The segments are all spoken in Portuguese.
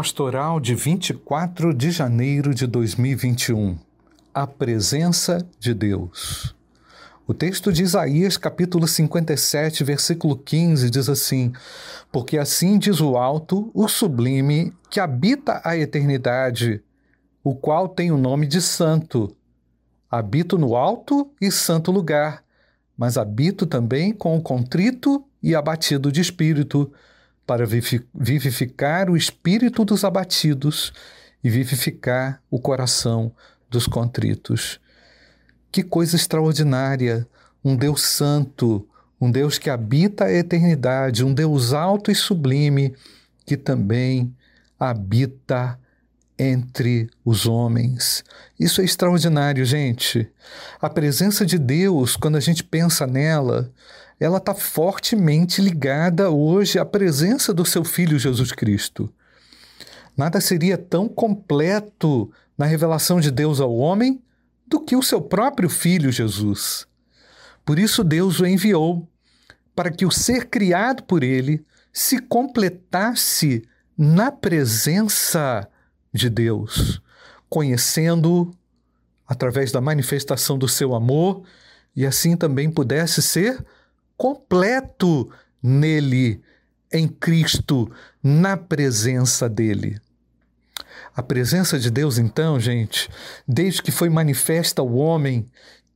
pastoral de 24 de janeiro de 2021. A presença de Deus. O texto de Isaías, capítulo 57, versículo 15, diz assim: Porque assim diz o alto, o sublime, que habita a eternidade, o qual tem o nome de Santo. Habito no alto e santo lugar, mas habito também com o contrito e abatido de espírito para vivificar o espírito dos abatidos e vivificar o coração dos contritos. Que coisa extraordinária! Um Deus santo, um Deus que habita a eternidade, um Deus alto e sublime que também habita entre os homens. Isso é extraordinário, gente. A presença de Deus, quando a gente pensa nela, ela está fortemente ligada hoje à presença do seu Filho Jesus Cristo. Nada seria tão completo na revelação de Deus ao homem do que o seu próprio Filho Jesus. Por isso, Deus o enviou para que o ser criado por ele se completasse na presença de Deus, conhecendo através da manifestação do seu amor e assim também pudesse ser completo nele, em Cristo, na presença dele. A presença de Deus, então, gente, desde que foi manifesta ao homem,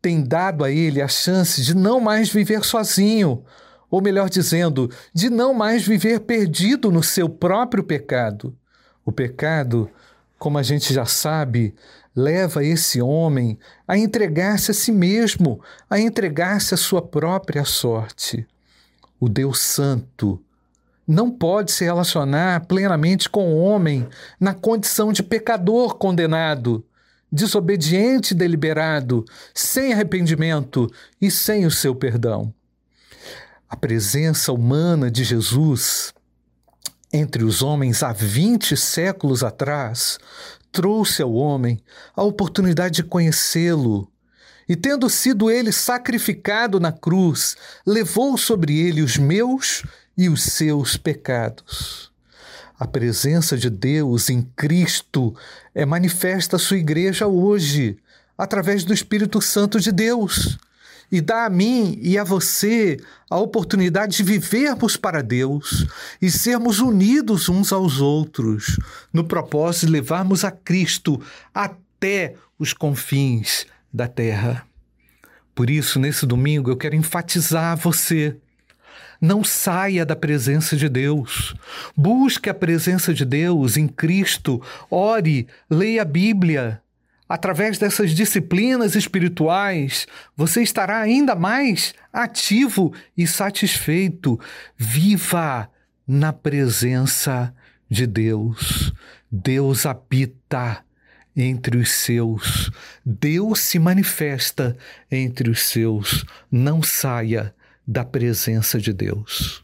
tem dado a ele a chance de não mais viver sozinho, ou melhor dizendo, de não mais viver perdido no seu próprio pecado. O pecado como a gente já sabe, leva esse homem a entregar-se a si mesmo, a entregar-se à sua própria sorte. O Deus Santo não pode se relacionar plenamente com o homem na condição de pecador condenado, desobediente deliberado, sem arrependimento e sem o seu perdão. A presença humana de Jesus entre os homens há 20 séculos atrás, trouxe ao homem a oportunidade de conhecê-lo. E tendo sido ele sacrificado na cruz, levou sobre ele os meus e os seus pecados. A presença de Deus em Cristo é manifesta à sua igreja hoje, através do Espírito Santo de Deus e dá a mim e a você a oportunidade de vivermos para Deus e sermos unidos uns aos outros, no propósito de levarmos a Cristo até os confins da terra. Por isso, nesse domingo, eu quero enfatizar a você. Não saia da presença de Deus. Busque a presença de Deus em Cristo. Ore, leia a Bíblia, através dessas disciplinas espirituais, você estará ainda mais ativo e satisfeito. Viva na presença de Deus. Deus habita entre os seus. Deus se manifesta entre os seus. Não saia da presença de Deus.